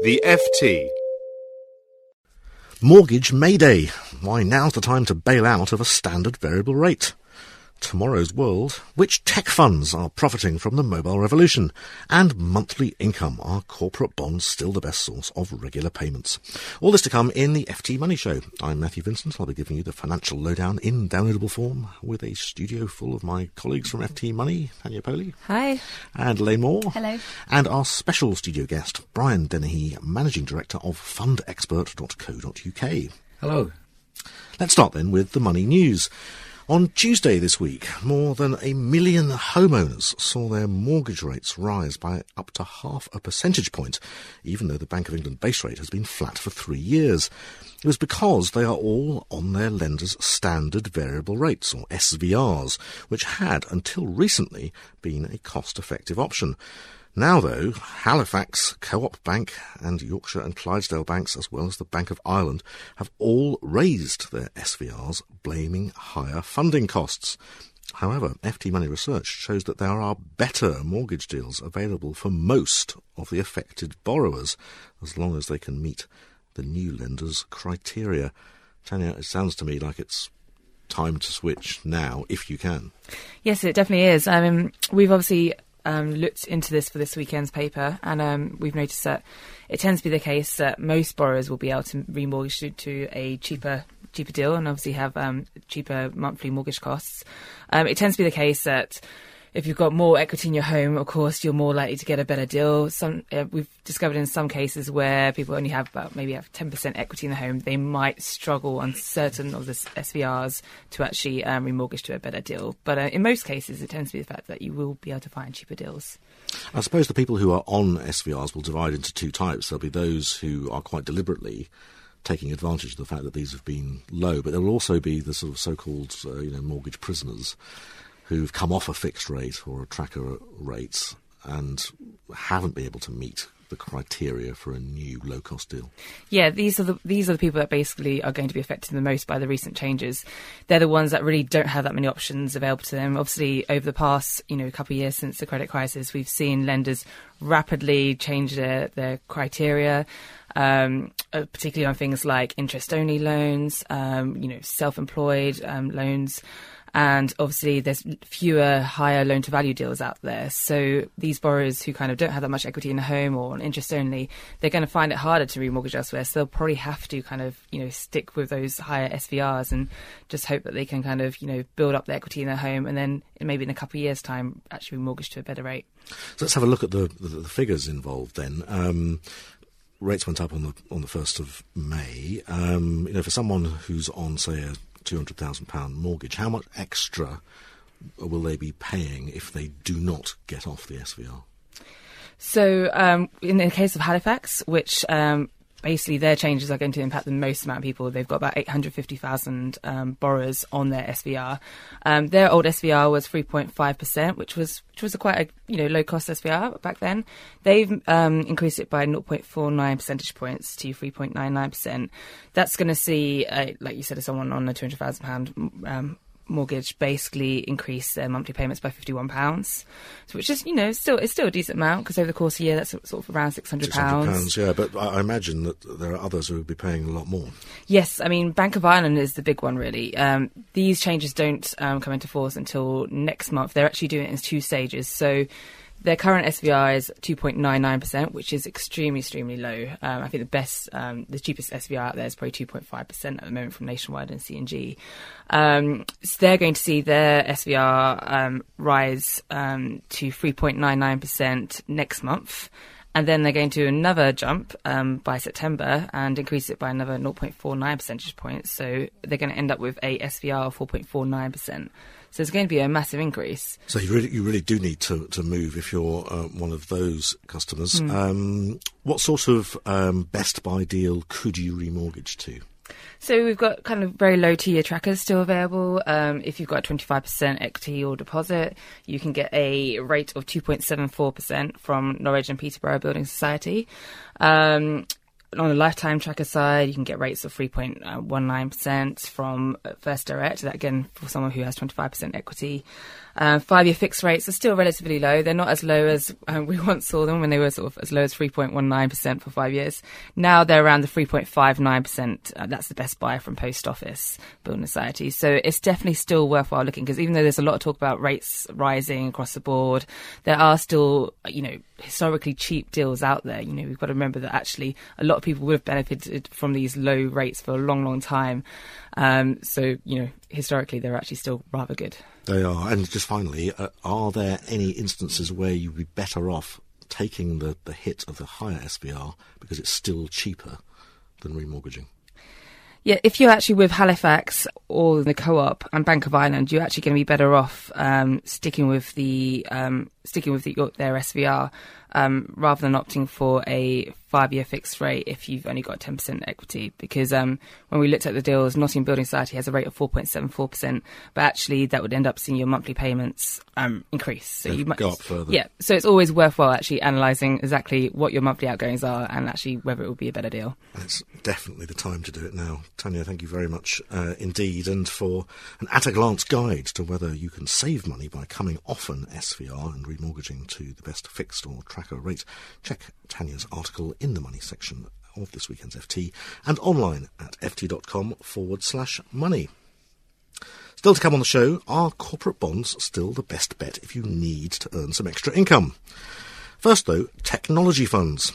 The FT. Mortgage Mayday. Why now's the time to bail out of a standard variable rate. Tomorrow's World, which tech funds are profiting from the mobile revolution, and monthly income. Are corporate bonds still the best source of regular payments? All this to come in the FT Money Show. I'm Matthew Vincent. I'll be giving you the financial lowdown in downloadable form with a studio full of my colleagues from FT Money, Tanya Powley. Hi. And Elaine Moore. Hello. And our special studio guest, Brian Dennehy, Managing Director of fundexpert.co.uk. Hello. Let's start then with the money news. On Tuesday this week, more than a million homeowners saw their mortgage rates rise by up to half a percentage point, even though the Bank of England base rate has been flat for three years. It was because they are all on their lender's standard variable rates, or SVRs, which had, until recently, been a cost-effective option. Now, though, Halifax, Co-op Bank and Yorkshire and Clydesdale banks, as well as the Bank of Ireland, have all raised their SVRs, blaming higher funding costs. However, FT Money research shows that there are better mortgage deals available for most of the affected borrowers, as long as they can meet the new lender's criteria. Tanya, it sounds to me like it's time to switch now, if you can. Yes, it definitely is. I mean, we've obviously um, looked into this for this weekend's paper, and um, we've noticed that it tends to be the case that most borrowers will be able to remortgage to, to a cheaper cheaper deal, and obviously have um, cheaper monthly mortgage costs. Um, it tends to be the case that if you've got more equity in your home, of course, you're more likely to get a better deal. Some uh, we've discovered in some cases where people only have about maybe have 10% equity in the home, they might struggle on certain of the SVRs to actually um, remortgage to a better deal. But uh, in most cases, it tends to be the fact that you will be able to find cheaper deals. I suppose the people who are on SVRs will divide into two types. There'll be those who are quite deliberately taking advantage of the fact that these have been low, but there will also be the sort of so-called, uh, you know, mortgage prisoners who've come off a fixed rate or a tracker rate and haven't been able to meet the criteria for a new low cost deal? Yeah, these are the these are the people that basically are going to be affected the most by the recent changes. They're the ones that really don't have that many options available to them. Obviously, over the past you know couple of years since the credit crisis, we've seen lenders rapidly change their their criteria. Um, uh, particularly on things like interest-only loans, um, you know, self-employed um, loans, and obviously there's fewer higher loan to value deals out there. So these borrowers who kind of don't have that much equity in a home or interest only, they're going to find it harder to remortgage elsewhere. So they'll probably have to kind of you know stick with those higher SVRs and just hope that they can kind of you know build up the equity in their home and then maybe in a couple of years' time actually remortgage to a better rate. So let's have a look at the the, the figures involved then. Um, rates went up on the on the first of May. Um, you know, for someone who's on say a £200,000 mortgage, how much extra will they be paying if they do not get off the SVR? So, um, in the case of Halifax, which um, basically their changes are going to impact the most amount of people. They've got about 850,000 um, borrowers on their SVR. Um, their old SVR was 3.5%, which was which was a quite a you know low cost SVR back then. They've um, increased it by 0.49 percentage points to 3.99%. That's going to see, uh, like you said, someone on a 200,000 pound um, mortgage basically increase their monthly payments by fifty one pounds, so which is you know still it's still a decent amount because over the course of a year that's sort of around six hundred pounds. Yeah, but I imagine that there are others who will be paying a lot more. Yes, I mean Bank of Ireland is the big one really. Um, these changes don't um, come into force until next month. They're actually doing it in two stages. So their current SVR is 2.99%, which is extremely, extremely low. Um, I think the best, um, the cheapest SVR out there is probably 2.5% at the moment from Nationwide and C&G. Um, so they're going to see their SVR um, rise um, to 3.99% next month. And then they're going to do another jump um, by September and increase it by another 0.49 percentage points. So they're going to end up with a SVR of 4.49%. So it's going to be a massive increase. So you really, you really do need to, to move if you're uh, one of those customers. Mm. Um, what sort of um, best buy deal could you remortgage to? So we've got kind of very low tier trackers still available. Um, if you've got 25% equity or deposit, you can get a rate of 2.74% from Norwich and Peterborough Building Society. Um, on the lifetime tracker side, you can get rates of 3.19% from First Direct. That again, for someone who has 25% equity. Uh, five-year fixed rates are still relatively low. They're not as low as um, we once saw them when they were sort of as low as 3.19% for five years. Now they're around the 3.59%. Uh, that's the best buy from Post Office Building Society. So it's definitely still worthwhile looking because even though there's a lot of talk about rates rising across the board, there are still, you know, historically cheap deals out there. You know, we've got to remember that actually a lot of people would have benefited from these low rates for a long, long time. Um, so, you know, historically they're actually still rather good. They are. And just finally, uh, are there any instances where you'd be better off taking the, the hit of the higher SVR because it's still cheaper than remortgaging? Yeah, if you're actually with Halifax or the Co-op and Bank of Ireland, you're actually going to be better off um, sticking with the um, sticking with the, their SVR um, rather than opting for a five-year fixed rate if you've only got 10% equity. Because um, when we looked at the deals, Nottingham Building Society has a rate of 4.74%, but actually that would end up seeing your monthly payments um, increase. So you might go up further. Yeah, so it's always worthwhile actually analysing exactly what your monthly outgoings are and actually whether it would be a better deal. It's definitely the time to do it now. Tanya, thank you very much uh, indeed, and for an at-a-glance guide to whether you can save money by coming off an SVR and remortgaging to the best fixed or tracker rate, check Tanya's article in the money section of this weekend's FT and online at ft.com forward slash money. Still to come on the show, are corporate bonds still the best bet if you need to earn some extra income? First, though, technology funds.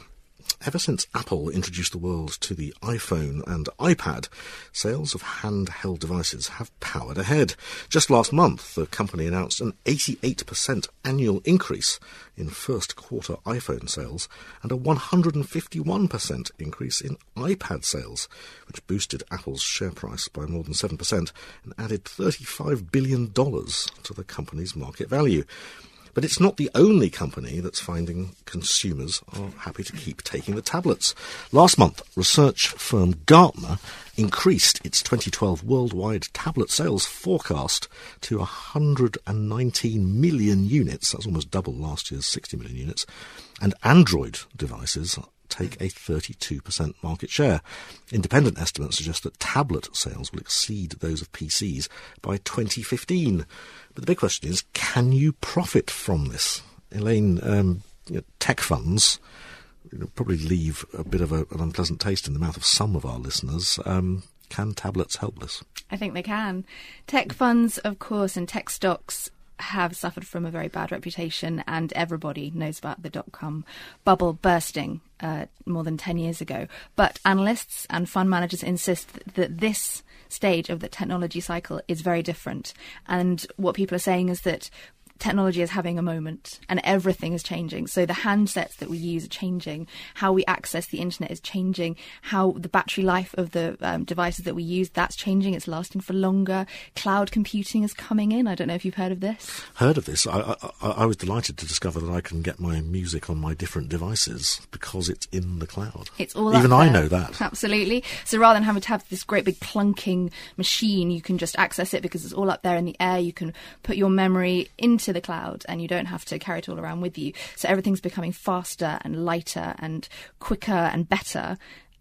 Ever since Apple introduced the world to the iPhone and iPad, sales of handheld devices have powered ahead. Just last month, the company announced an 88% annual increase in first quarter iPhone sales and a 151% increase in iPad sales, which boosted Apple's share price by more than 7% and added $35 billion to the company's market value. But it's not the only company that's finding consumers are happy to keep taking the tablets. Last month, research firm Gartner increased its 2012 worldwide tablet sales forecast to 119 million units. That's almost double last year's 60 million units. And Android devices take a 32% market share. Independent estimates suggest that tablet sales will exceed those of PCs by 2015. But the big question is, can you profit from this? Elaine, um, you know, tech funds probably leave a bit of a, an unpleasant taste in the mouth of some of our listeners. Um, can tablets help this? I think they can. Tech funds, of course, and tech stocks have suffered from a very bad reputation, and everybody knows about the dot com bubble bursting uh, more than 10 years ago. But analysts and fund managers insist that this stage of the technology cycle is very different. And what people are saying is that technology is having a moment and everything is changing. So the handsets that we use are changing. How we access the internet is changing. How the battery life of the um, devices that we use, that's changing. It's lasting for longer. Cloud computing is coming in. I don't know if you've heard of this. Heard of this. I, I, I was delighted to discover that I can get my music on my different devices because it's in the cloud. It's all Even I know that. Absolutely. So rather than having to have this great big clunking machine, you can just access it because it's all up there in the air. You can put your memory into the cloud and you don't have to carry it all around with you. So everything's becoming faster and lighter and quicker and better.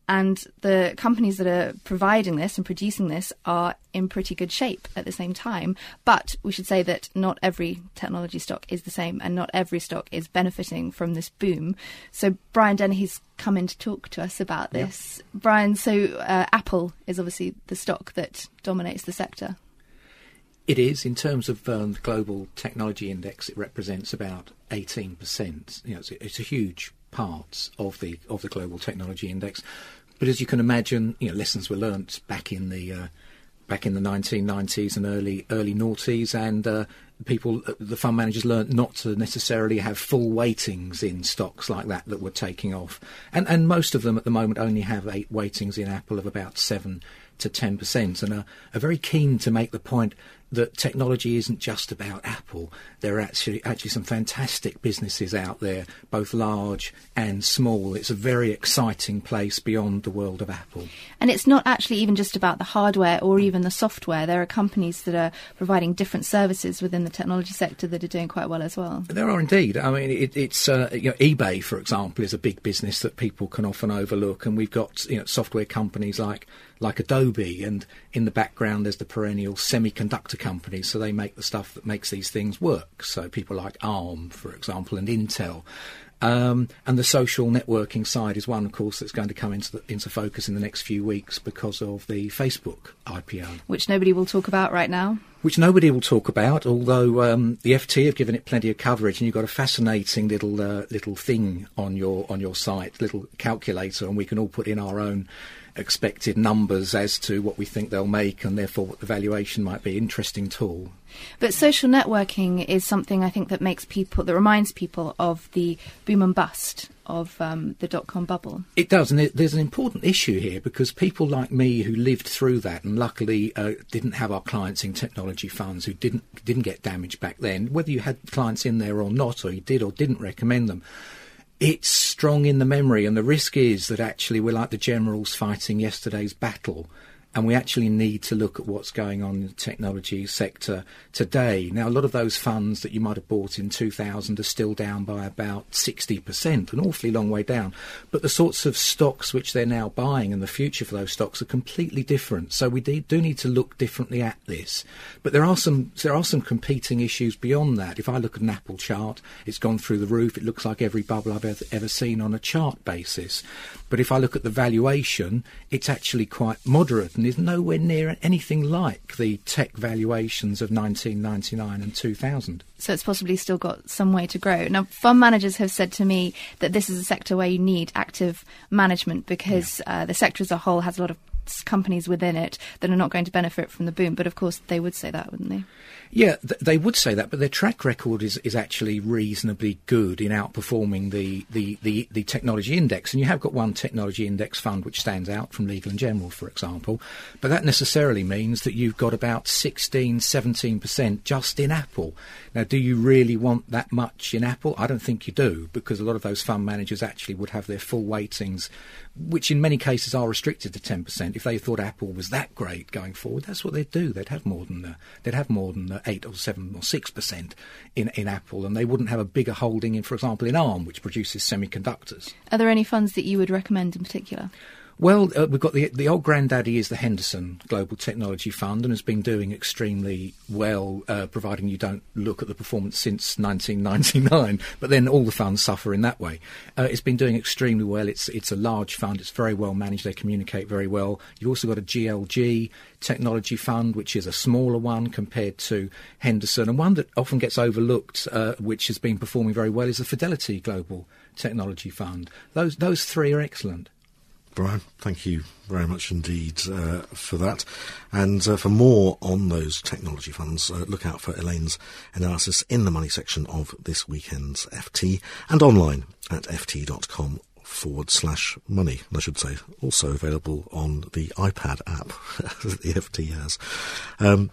And the companies that are providing this and producing this are in pretty good shape at the same time. But we should say that not every technology stock is the same and not every stock is benefiting from this boom. So Brian Dennehy's come in to talk to us about this. Yep. Brian, so uh, Apple is obviously the stock that dominates the sector. It is in terms of um, the global technology index. It represents about eighteen percent. You know, it's a, it's a, huge part of the of the global technology index. But as you can imagine, you know, lessons were learnt back in the uh, back in the 1990s and early early noughties, and uh, people, uh, the fund managers learnt not to necessarily have full weightings in stocks like that that were taking off, and and most of them at the moment only have eight weightings in Apple of about seven to 10%, and are, are very keen to make the point that technology isn't just about Apple. There are actually actually some fantastic businesses out there, both large and small. It's a very exciting place beyond the world of Apple. And it's not actually even just about the hardware or even the software. There are companies that are providing different services within the technology sector that are doing quite well as well. There are indeed. I mean, it, it's uh, you know, eBay, for example, is a big business that people can often overlook, and we've got you know software companies like like Adobe Adobe, and in the background there's the perennial semiconductor companies. So they make the stuff that makes these things work. So people like ARM, for example, and Intel. Um, and the social networking side is one, of course, that's going to come into, the, into focus in the next few weeks because of the Facebook IPO. Which nobody will talk about right now. Which nobody will talk about, although um, the FT have given it plenty of coverage, and you've got a fascinating little uh, little thing on your on your site, little calculator, and we can all put in our own expected numbers as to what we think they'll make and therefore what the valuation might be. Interesting tool. But social networking is something I think that makes people, that reminds people of the boom and bust of um, the dot com bubble. It does, and it, there's an important issue here because people like me who lived through that and luckily uh, didn't have our clients in technology funds who didn't didn't get damaged back then, whether you had clients in there or not, or you did or didn't recommend them it's strong in the memory, and the risk is that actually we're like the generals fighting yesterday's battle and we actually need to look at what's going on in the technology sector today. Now, a lot of those funds that you might have bought in 2000 are still down by about 60%, an awfully long way down. But the sorts of stocks which they're now buying and the future for those stocks are completely different. So we do need to look differently at this. But there are some there are some competing issues beyond that. If I look at an Apple chart, it's gone through the roof. It looks like every bubble I've ever, ever seen on a chart basis. But if I look at the valuation, it's actually quite moderate is nowhere near anything like the tech valuations of 1999 and 2000. So it's possibly still got some way to grow. Now, fund managers have said to me that this is a sector where you need active management because yeah. uh, the sector as a whole has a lot of companies within it that are not going to benefit from the boom. But of course, they would say that, wouldn't they? Yeah, th- they would say that, but their track record is, is actually reasonably good in outperforming the, the, the, the, technology index. And you have got one technology index fund which stands out from Legal and General, for example. But that necessarily means that you've got about 16, 17% just in Apple. Now, do you really want that much in Apple? I don't think you do, because a lot of those fund managers actually would have their full weightings, which in many cases are restricted to 10%. If they thought Apple was that great going forward, that's what they'd do. They'd have more than the, they'd have more than eight or seven or six percent in in Apple, and they wouldn't have a bigger holding in, for example, in ARM, which produces semiconductors. Are there any funds that you would recommend in particular? Well, uh, we've got the the old granddaddy is the Henderson Global Technology Fund and has been doing extremely well, uh, providing you don't look at the performance since 1999. But then all the funds suffer in that way. Uh, it's been doing extremely well. It's it's a large fund. It's very well managed. They communicate very well. You've also got a GLG Technology Fund, which is a smaller one compared to Henderson, and one that often gets overlooked, uh, which has been performing very well, is the Fidelity Global Technology Fund. Those those three are excellent. Brian, thank you very much indeed uh, for that. And uh, for more on those technology funds, uh, look out for Elaine's analysis in the money section of this weekend's FT and online at ft.com forward slash money. I should say also available on the iPad app that the FT has. Um,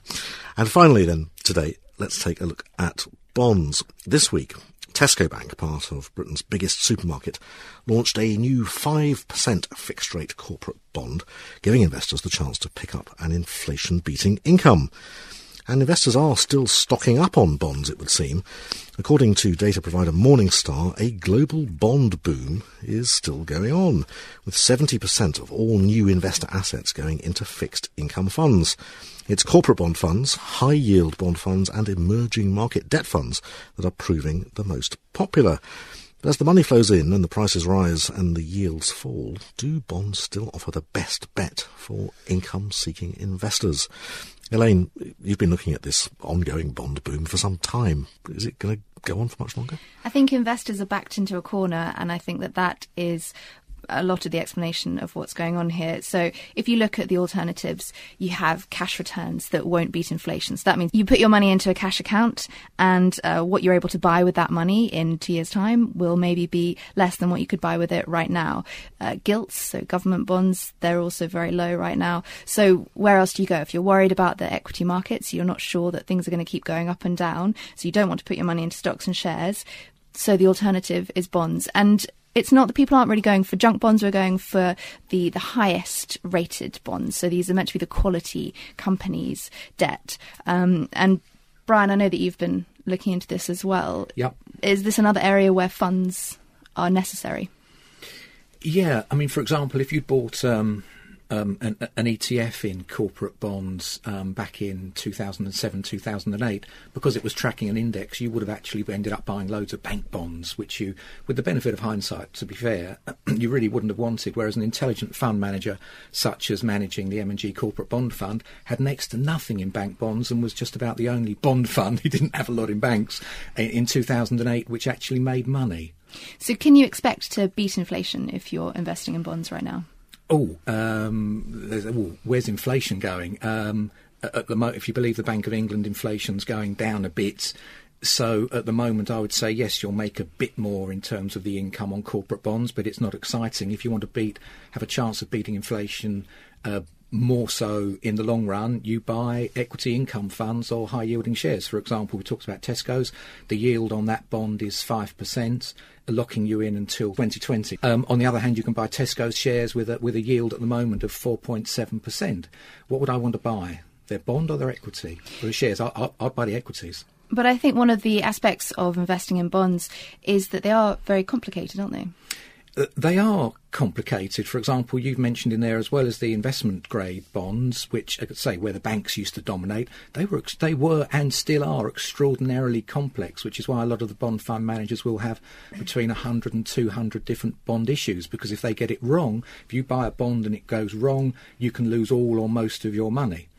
and finally then today, let's take a look at bonds. This week, Tesco Bank, part of Britain's biggest supermarket, launched a new 5% fixed rate corporate bond, giving investors the chance to pick up an inflation beating income. And investors are still stocking up on bonds, it would seem. According to data provider Morningstar, a global bond boom is still going on, with 70% of all new investor assets going into fixed income funds. It's corporate bond funds, high yield bond funds, and emerging market debt funds that are proving the most popular. But as the money flows in and the prices rise and the yields fall, do bonds still offer the best bet for income seeking investors? Elaine, you've been looking at this ongoing bond boom for some time. Is it going to go on for much longer? I think investors are backed into a corner, and I think that that is a lot of the explanation of what's going on here. So if you look at the alternatives, you have cash returns that won't beat inflation. So that means you put your money into a cash account, and uh, what you're able to buy with that money in two years' time will maybe be less than what you could buy with it right now. Uh, gilts, so government bonds, they're also very low right now. So where else do you go if you're worried about the equity markets? You're not sure that things are going to keep going up and down, so you don't want to put your money into stocks and shares. So the alternative is bonds. And it's not that people aren't really going for junk bonds. We're going for the, the highest rated bonds. So these are meant to be the quality companies' debt. Um, and Brian, I know that you've been looking into this as well. Yep. Is this another area where funds are necessary? Yeah, I mean, for example, if you bought um, um, an, an, ETF in corporate bonds um, back in 2007, 2008, because it was tracking an index, you would have actually ended up buying loads of bank bonds, which you, with the benefit of hindsight, to be fair, you really wouldn't have wanted. Whereas an intelligent fund manager, such as managing the M&G Corporate Bond Fund, had next to nothing in bank bonds and was just about the only bond fund who didn't have a lot in banks in 2008, which actually made money. So, can you expect to beat inflation if you're investing in bonds right now? Oh, um, oh where's inflation going? Um, at the mo- if you believe the Bank of England, inflation's going down a bit. So at the moment, I would say yes, you'll make a bit more in terms of the income on corporate bonds, but it's not exciting. If you want to beat, have a chance of beating inflation. Uh, more so in the long run, you buy equity income funds or high yielding shares. For example, we talked about Tesco's. The yield on that bond is 5%, locking you in until 2020. Um, on the other hand, you can buy Tesco's shares with a, with a yield at the moment of 4.7%. What would I want to buy? Their bond or their equity? Or the shares? I, I, I'd buy the equities. But I think one of the aspects of investing in bonds is that they are very complicated, aren't they? Uh, they are complicated. For example, you've mentioned in there as well as the investment grade bonds, which I could say where the banks used to dominate. They were they were and still are extraordinarily complex, which is why a lot of the bond fund managers will have between 100 and 200 different bond issues. Because if they get it wrong, if you buy a bond and it goes wrong, you can lose all or most of your money.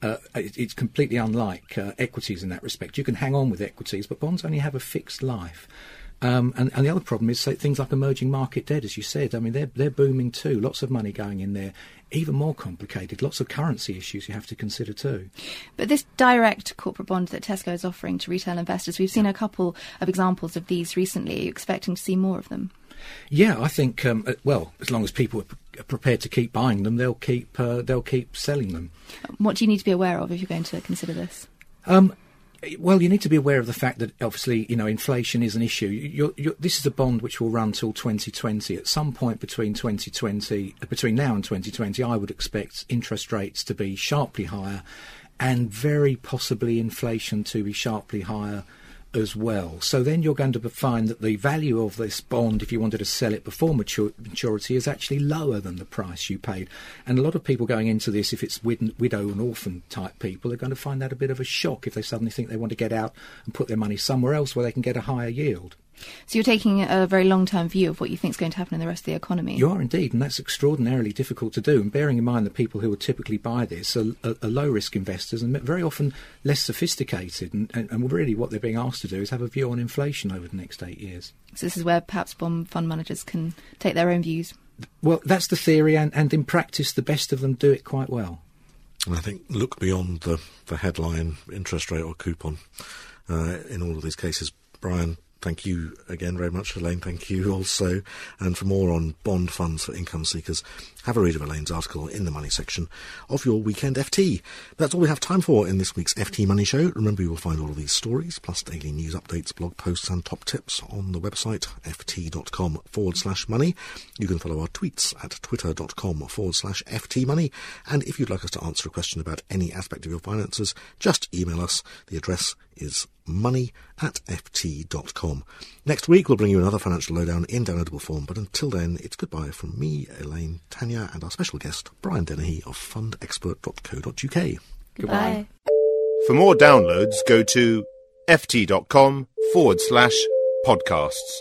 Uh, it's completely unlike uh, equities in that respect. You can hang on with equities, but bonds only have a fixed life. Um, and, and, the other problem is things like emerging market debt, as you said. I mean, they're they're booming too. Lots of money going in there. Even more complicated. Lots of currency issues you have to consider too. But this direct corporate bond that Tesco is offering to retail investors, we've seen a couple of examples of these recently. Are you expecting to see more of them? Yeah, I think. Um, uh, well, as long as people are prepared to keep buying them, they'll keep uh, they'll keep selling them. What do you need to be aware of if you're going to consider this? Um, well, you need to be aware of the fact that obviously, you know, inflation is an issue. You're, you're, this is a bond which will run till 2020. At some point between 2020, uh, between now and 2020, I would expect interest rates to be sharply higher, and very possibly inflation to be sharply higher as well. So then you're going to find that the value of this bond, if you wanted to sell it before mature, maturity, is actually lower than the price you paid. And a lot of people going into this, if it's wid- widow and orphan type people, are going to find that a bit of a shock if they suddenly think they want to get out and put their money somewhere else where they can get a higher yield. So you're taking a very long-term view of what you think is going to happen in the rest of the economy. You are indeed, and that's extraordinarily difficult to do. And bearing in mind that people who would typically buy this are, are, are low-risk investors and very often less sophisticated. And, and, and, really, what they're being asked to do is have a view on inflation over the next eight years. So this is where perhaps bond fund managers can take their own views. Well, that's the theory, and, and in practice, the best of them do it quite well. And I think look beyond the, the headline interest rate or coupon uh, in all of these cases. Brian, Thank you again very much, Elaine. Thank you also. And for more on bond funds for income seekers, have a read of Elaine's article in the money section of your weekend FT. That's all we have time for in this week's FT Money Show. Remember, you will find all of these stories, plus daily news updates, blog posts, and top tips on the website ft.com forward slash money. You can follow our tweets at twitter.com forward slash FT money. And if you'd like us to answer a question about any aspect of your finances, just email us. The address is money at ft.com. Next week, we'll bring you another financial lowdown in downloadable form, but until then, it's goodbye from me, Elaine, Tanya, and our special guest, Brian Dennehy of fundexpert.co.uk. Goodbye. For more downloads, go to ft.com forward slash podcasts.